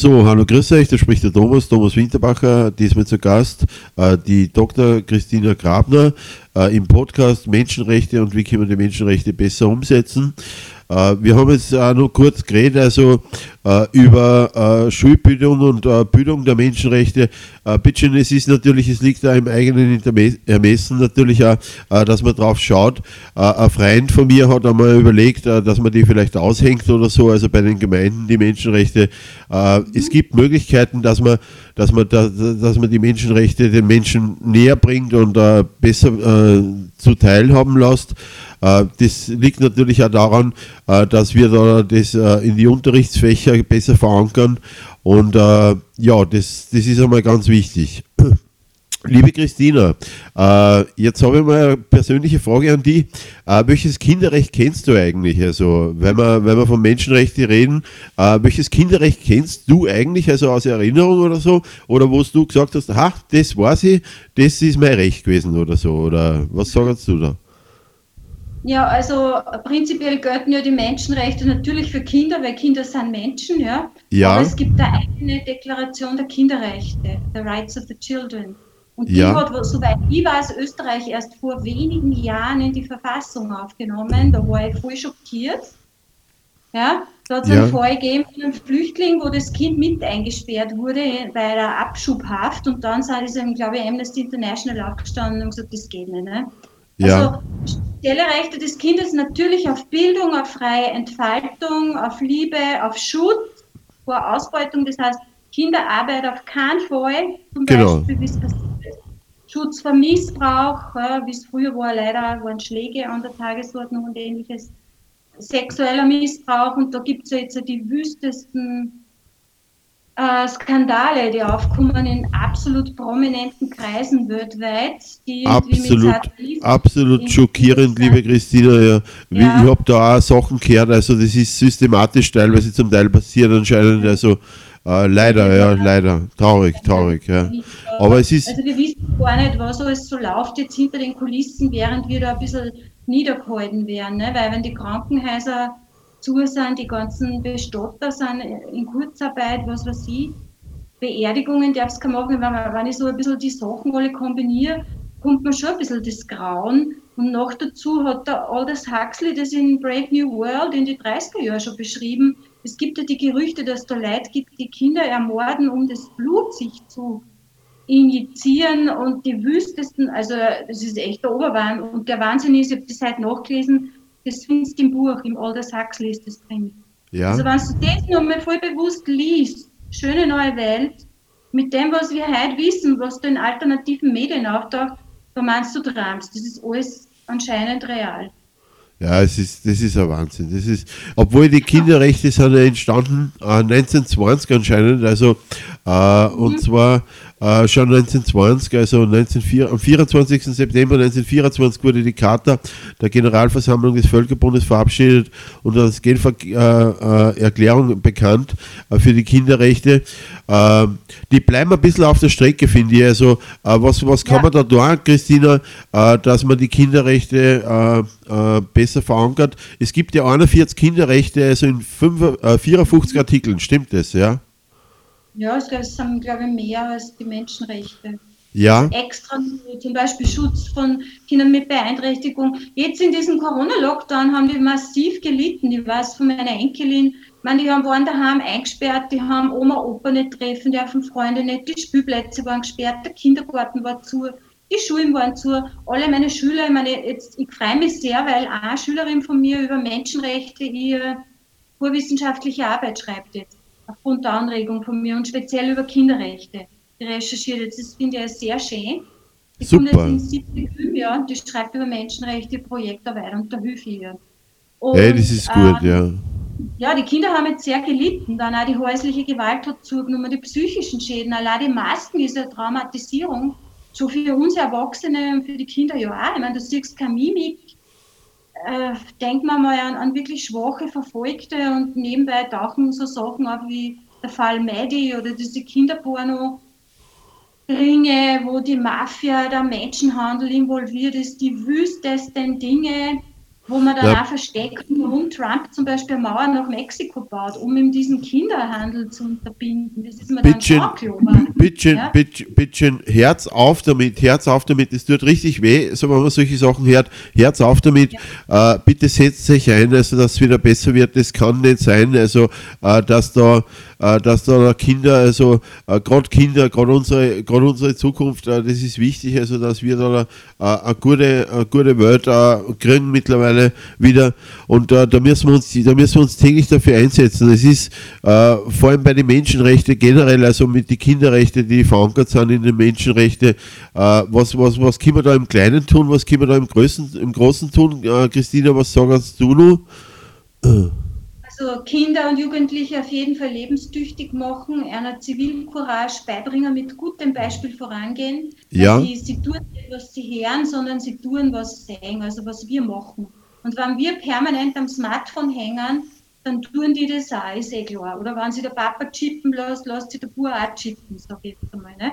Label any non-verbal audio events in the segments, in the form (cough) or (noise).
So, hallo, grüß euch, da spricht der Thomas, Thomas Winterbacher, diesmal zu Gast, äh, die Dr. Christina Grabner äh, im Podcast Menschenrechte und wie können wir die Menschenrechte besser umsetzen. Äh, wir haben jetzt auch noch kurz geredet, also äh, über äh, Schulbildung und äh, Bildung der Menschenrechte. Äh, Bitte, es ist natürlich, es liegt da im eigenen Ermessen natürlich auch, äh, dass man drauf schaut. Äh, ein Freund von mir hat einmal überlegt, äh, dass man die vielleicht aushängt oder so, also bei den Gemeinden die Menschenrechte. Äh, es gibt Möglichkeiten, dass man, dass man, da, dass man die Menschenrechte den Menschen näher bringt und besser äh, zu teilhaben lässt. Das liegt natürlich auch daran, dass wir da das in die Unterrichtsfächer besser verankern. Und ja, das, das ist einmal ganz wichtig. (clears throat) Liebe Christina, jetzt habe ich mal eine persönliche Frage an dich. welches Kinderrecht kennst du eigentlich? Also, wenn wir, wenn wir von Menschenrechten reden, welches Kinderrecht kennst du eigentlich, also aus Erinnerung oder so? Oder wo du gesagt hast, ha, das weiß ich, das ist mein Recht gewesen oder so? Oder was sagst du da? Ja, also prinzipiell gelten ja die Menschenrechte natürlich für Kinder, weil Kinder sind Menschen, ja. ja. Aber es gibt eine eigene Deklaration der Kinderrechte, the Rights of the Children. Und die ja. hat, soweit ich weiß, Österreich erst vor wenigen Jahren in die Verfassung aufgenommen. Da war ich voll schockiert. Ja, da hat es ja. einen Fall gegeben von einem Flüchtling, wo das Kind mit eingesperrt wurde bei der Abschubhaft und dann ist ihm, glaube ich, Amnesty International aufgestanden und gesagt, das geht nicht. Ne? Ja. Spezielle Rechte des Kindes natürlich auf Bildung, auf freie Entfaltung, auf Liebe, auf Schutz vor Ausbeutung. Das heißt, Kinderarbeit auf keinen Fall, zum genau. Beispiel, wie es passiert Schutz vor Missbrauch, wie es früher war, leider waren Schläge an der Tagesordnung und ähnliches. Sexueller Missbrauch und da gibt es ja jetzt die wüstesten äh, Skandale, die aufkommen in absolut prominenten Kreisen weltweit. Die absolut, absolut schockierend, liebe Christina. Ja. ja. Ich habe da auch Sachen gehört, also das ist systematisch teilweise zum Teil passiert anscheinend. Also äh, leider, ja, leider. Traurig, traurig, ja. Aber es ist. Also wir wissen gar nicht, was alles so läuft jetzt hinter den Kulissen, während wir da ein bisschen niedergehalten werden. Ne? Weil wenn die Krankenhäuser zu sind, die ganzen Bestatter sind in Kurzarbeit, was weiß ich. Beerdigungen darf es machen, wenn, wenn ich so ein bisschen die Sachen alle kombiniere, kommt man schon ein bisschen das Grauen. Und noch dazu hat der Aldous Huxley das in Brave New World in die 30er Jahre schon beschrieben. Es gibt ja die Gerüchte, dass da Leute gibt, die Kinder ermorden, um das Blut sich zu injizieren und die wüstesten, also das ist echt der Oberwahn. Und der Wahnsinn ist, ich habe das heute nachgelesen, das findest du im Buch, im Aldous Huxley ist das drin. Ja. Also wenn du das nochmal voll bewusst liest, schöne neue Welt, mit dem, was wir heute wissen, was du in alternativen Medien auftaucht, da meinst du träumst. Das ist alles anscheinend real. Ja, es ist, das ist ein Wahnsinn. Das ist, obwohl die Kinderrechte sind ja entstanden äh, 1920 anscheinend, also äh, mhm. und zwar äh, schon 1920, also 1904, am 24. September 1924 wurde die Charta der Generalversammlung des Völkerbundes verabschiedet und als Genfer-Erklärung äh, äh, bekannt äh, für die Kinderrechte. Äh, die bleiben ein bisschen auf der Strecke, finde ich. Also, was, was kann ja. man da tun, Christina, dass man die Kinderrechte besser verankert? Es gibt ja 41 Kinderrechte, also in 5, 54 Artikeln, stimmt das, ja? Ja, es sind, glaube ich, mehr als die Menschenrechte. Ja. Extra zum Beispiel Schutz von Kindern mit Beeinträchtigung. Jetzt in diesem Corona-Lockdown haben die massiv gelitten. Ich weiß von meiner Enkelin, man, die haben, waren daheim eingesperrt, die haben Oma, Opa nicht treffen, die haben Freunde nicht, die Spielplätze waren gesperrt, der Kindergarten war zu, die Schulen waren zu, alle meine Schüler, ich meine, jetzt, ich freue mich sehr, weil eine Schülerin von mir über Menschenrechte ihre vorwissenschaftliche Arbeit schreibt jetzt aufgrund der Anregung von mir und speziell über Kinderrechte recherchiert. Das finde ich sehr schön. Ich Super. komme jetzt siebte Gymnasium und die schreibt über Menschenrechte, Projektarbeit und da hilfe ich ihr. Und, hey, das ist gut, ähm, ja. Ja, die Kinder haben jetzt sehr gelitten. Dann auch die häusliche Gewalt hat zugenommen, die psychischen Schäden. Allein die Masken ist eine Traumatisierung. So für uns Erwachsene und für die Kinder ja auch. Ich meine, du siehst keine Mimik, äh, denkt man mal an, an, wirklich schwache Verfolgte und nebenbei tauchen so Sachen auf wie der Fall Maddie oder diese Kinderporno. Ringe, wo die Mafia, der Menschenhandel involviert ist, die wüstesten Dinge, wo man dann Ja. auch versteckt, warum Trump zum Beispiel eine Mauer nach Mexiko baut, um ihm diesen Kinderhandel zu unterbinden. Das ist mir Bittchen, dann klar. bittchen, Ja? bittchen, bittchen, Herz auf damit, Herz auf damit, es tut richtig weh, so wenn man solche Sachen hört, Herz auf damit, äh, bitte setzt euch ein, also dass es wieder besser wird, das kann nicht sein, also äh, dass da äh, dass da Kinder, also äh, gerade Kinder, gerade unsere, gerade unsere Zukunft, äh, das ist wichtig, also dass wir da eine gute, eine gute Welt kriegen mittlerweile wieder und äh, da müssen wir uns, da müssen wir uns täglich dafür einsetzen. Es ist äh, vor allem bei den Menschenrechten generell, also mit den Kinderrechten, die verankert sind in den Menschenrechten, äh, was, was, was können wir da im Kleinen tun, was können wir da im Großen, im Großen tun? Äh, Christina, was sagst du noch? Also Kinder und Jugendliche auf jeden Fall lebenstüchtig machen, einer Zivilcourage beibringen, mit gutem Beispiel vorangehen. Ja. Sie, sie tun nicht, was sie hören, sondern sie tun, was sie sehen, also was wir machen. Und wenn wir permanent am Smartphone hängen, dann tun die das auch, ist eh klar. Oder wenn sie der Papa chippen lässt, lässt sie der Bub auch chippen, sag ich jetzt einmal. Ne?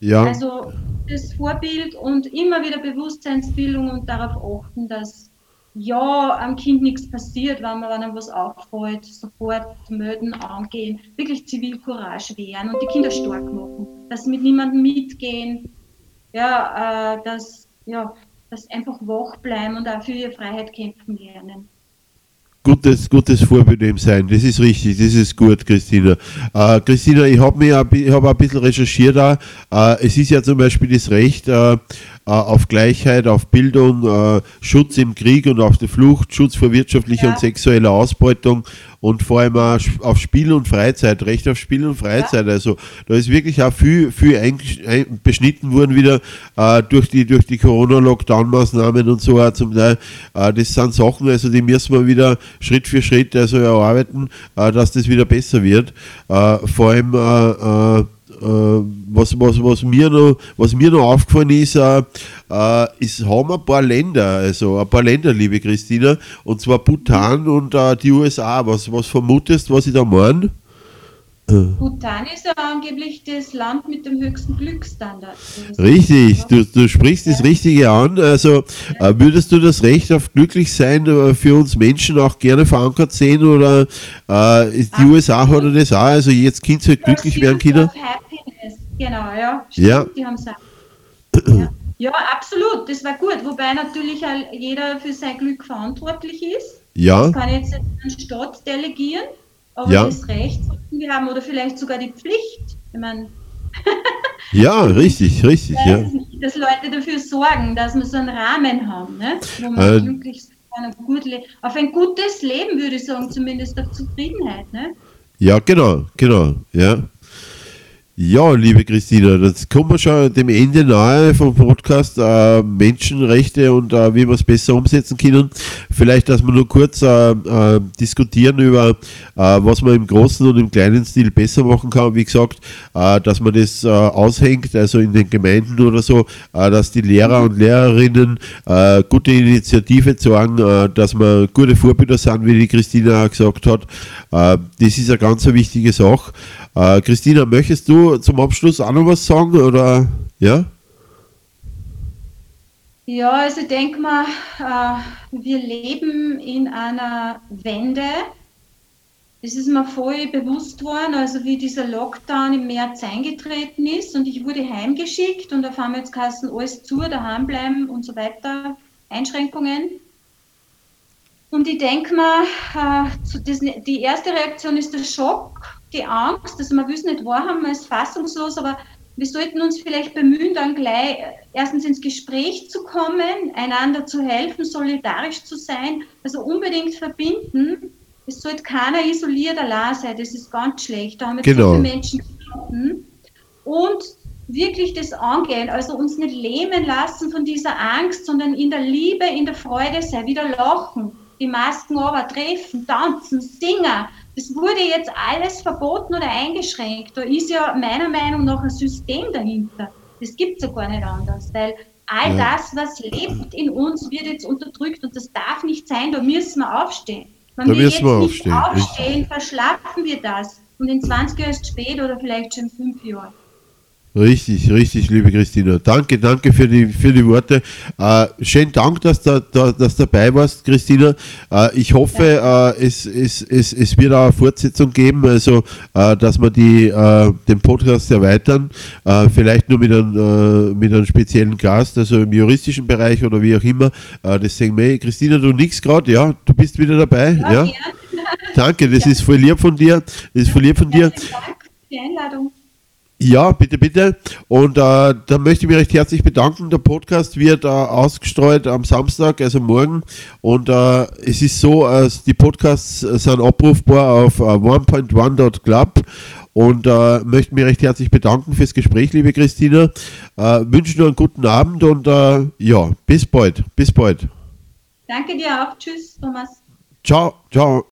Ja, Also das Vorbild und immer wieder Bewusstseinsbildung und darauf achten, dass ja am Kind nichts passiert, wenn man einem was auffällt, sofort melden, angehen, wirklich Zivilcourage wehren und die Kinder stark machen, dass sie mit niemandem mitgehen, ja, äh, dass ja, dass einfach wach bleiben und auch für ihre Freiheit kämpfen lernen. gutes, gutes Vorbild eben sein. Das ist richtig, das ist gut, Christina. Äh, Christina, ich habe hab ein bisschen recherchiert da. Äh, es ist ja zum Beispiel das Recht äh, auf Gleichheit, auf Bildung, äh, Schutz im Krieg und auf der Flucht, Schutz vor wirtschaftlicher Ja. und sexueller Ausbeutung und vor allem auch auf Spiel und Freizeit, Recht auf Spiel und Freizeit. Also da ist wirklich auch viel, viel beschnitten worden wieder äh, durch die, durch die Corona-Lockdown-Maßnahmen und so auch zum Teil. Äh, das sind Sachen, also die müssen wir wieder Schritt für Schritt also erarbeiten, äh, dass das wieder besser wird. Äh, vor allem äh, äh, äh, was, was, was, mir noch, was mir noch aufgefallen ist, äh, äh, ist, haben ein paar Länder, also ein paar Länder, liebe Christina, und zwar Bhutan und äh, die USA. Was, was vermutest, was ich da meine? Bhutan ist ja angeblich das Land mit dem höchsten Glücksstandard. Richtig, du, du sprichst das Richtige an. Also äh, würdest du das Recht auf Glücklichsein äh, für uns Menschen auch gerne verankert sehen oder äh, ist die Ah. USA hat das auch? Also jetzt Kind soll glücklich werden, Kinder? Happiness. Genau, ja. Stimmt, Ja. Die haben. (clears throat) Ja. ja, absolut. Das war gut. Wobei natürlich jeder für sein Glück verantwortlich ist. Ja, Das kann jetzt an den Staat delegieren, aber Ja. das Recht wir haben oder vielleicht sogar die Pflicht. Ich meine, (laughs) ja, richtig, richtig, ja. nicht, dass Leute dafür sorgen, dass wir so einen Rahmen haben, ne? wo man Äh, glücklich sein und gut auf ein gutes Leben, würde ich sagen, zumindest auf Zufriedenheit. Ne? Ja, genau, genau, ja. Ja, liebe Christina, jetzt kommen wir schon dem Ende nahe vom Podcast äh, Menschenrechte und äh, wie wir es besser umsetzen können. Vielleicht, dass wir nur kurz äh, äh, diskutieren über, äh, was man im großen und im kleinen Stil besser machen kann. Wie gesagt, äh, dass man das aushängt, also in den Gemeinden oder so, dass die Lehrer und Lehrerinnen gute Initiative zeigen, dass wir gute Vorbilder sind, wie die Christina auch gesagt hat. Das ist eine ganz wichtige Sache. Äh, Christina, möchtest du zum Abschluss auch noch was sagen? Oder ja? Ja, also ich denke mal, äh, wir leben in einer Wende. Das ist mir voll bewusst worden, also wie dieser Lockdown im März eingetreten ist und ich wurde heimgeschickt und auf einmal jetzt Kassen alles zu, daheim bleiben und so weiter, Einschränkungen. Und ich denke mal, äh, die erste Reaktion ist der Schock, die Angst, also will es nicht wahrhaben, man ist fassungslos, aber wir sollten uns vielleicht bemühen, dann gleich erstens ins Gespräch zu kommen, einander zu helfen, solidarisch zu sein, also unbedingt verbinden. Es sollte keiner isoliert allein sein, das ist ganz schlecht. Da haben jetzt Genau. viele Menschen gelitten. Und wirklich das angehen, also uns nicht lähmen lassen von dieser Angst, sondern in der Liebe, in der Freude sein, wieder lachen, die Masken aber treffen, tanzen, singen. Das wurde jetzt alles verboten oder eingeschränkt. Da ist ja meiner Meinung nach ein System dahinter. Das gibt es ja gar nicht anders, weil all Ja. das, was lebt in uns, wird jetzt unterdrückt und das darf nicht sein. Da müssen wir aufstehen. Wenn Da wir müssen jetzt wir nicht aufstehen, aufstehen, verschlafen wir das. Und in 20 Jahren ist es spät oder vielleicht schon in 5 Jahren. Richtig, richtig, liebe Christina. Danke, danke für die, für die Worte. Äh, schönen Dank, dass du da, dass dabei warst, Christina. Äh, ich hoffe, äh, es, es, es, es wird auch eine Fortsetzung geben, also äh, dass wir die, äh, den Podcast erweitern. Äh, vielleicht nur mit einem, mit einem speziellen Gast, also im juristischen Bereich oder wie auch immer. das sehen wir. Christina, du nix gerade, ja? Du bist wieder dabei. Ja, ja? Danke, das ja. ist voll lieb von dir. Das ist voll lieb von dir. Dank für die Einladung. Ja, bitte, bitte. Und äh, da möchte ich mich recht herzlich bedanken. Der Podcast wird äh, ausgestreut am Samstag, also morgen. Und äh, es ist so, äh, die Podcasts sind abrufbar auf äh, 1.1.club. Und äh, möchte mich recht herzlich bedanken fürs Gespräch, liebe Christina. Äh, wünsche nur einen guten Abend und äh, ja, bis bald. Bis bald. Danke dir auch. Tschüss, Thomas. Ciao, ciao.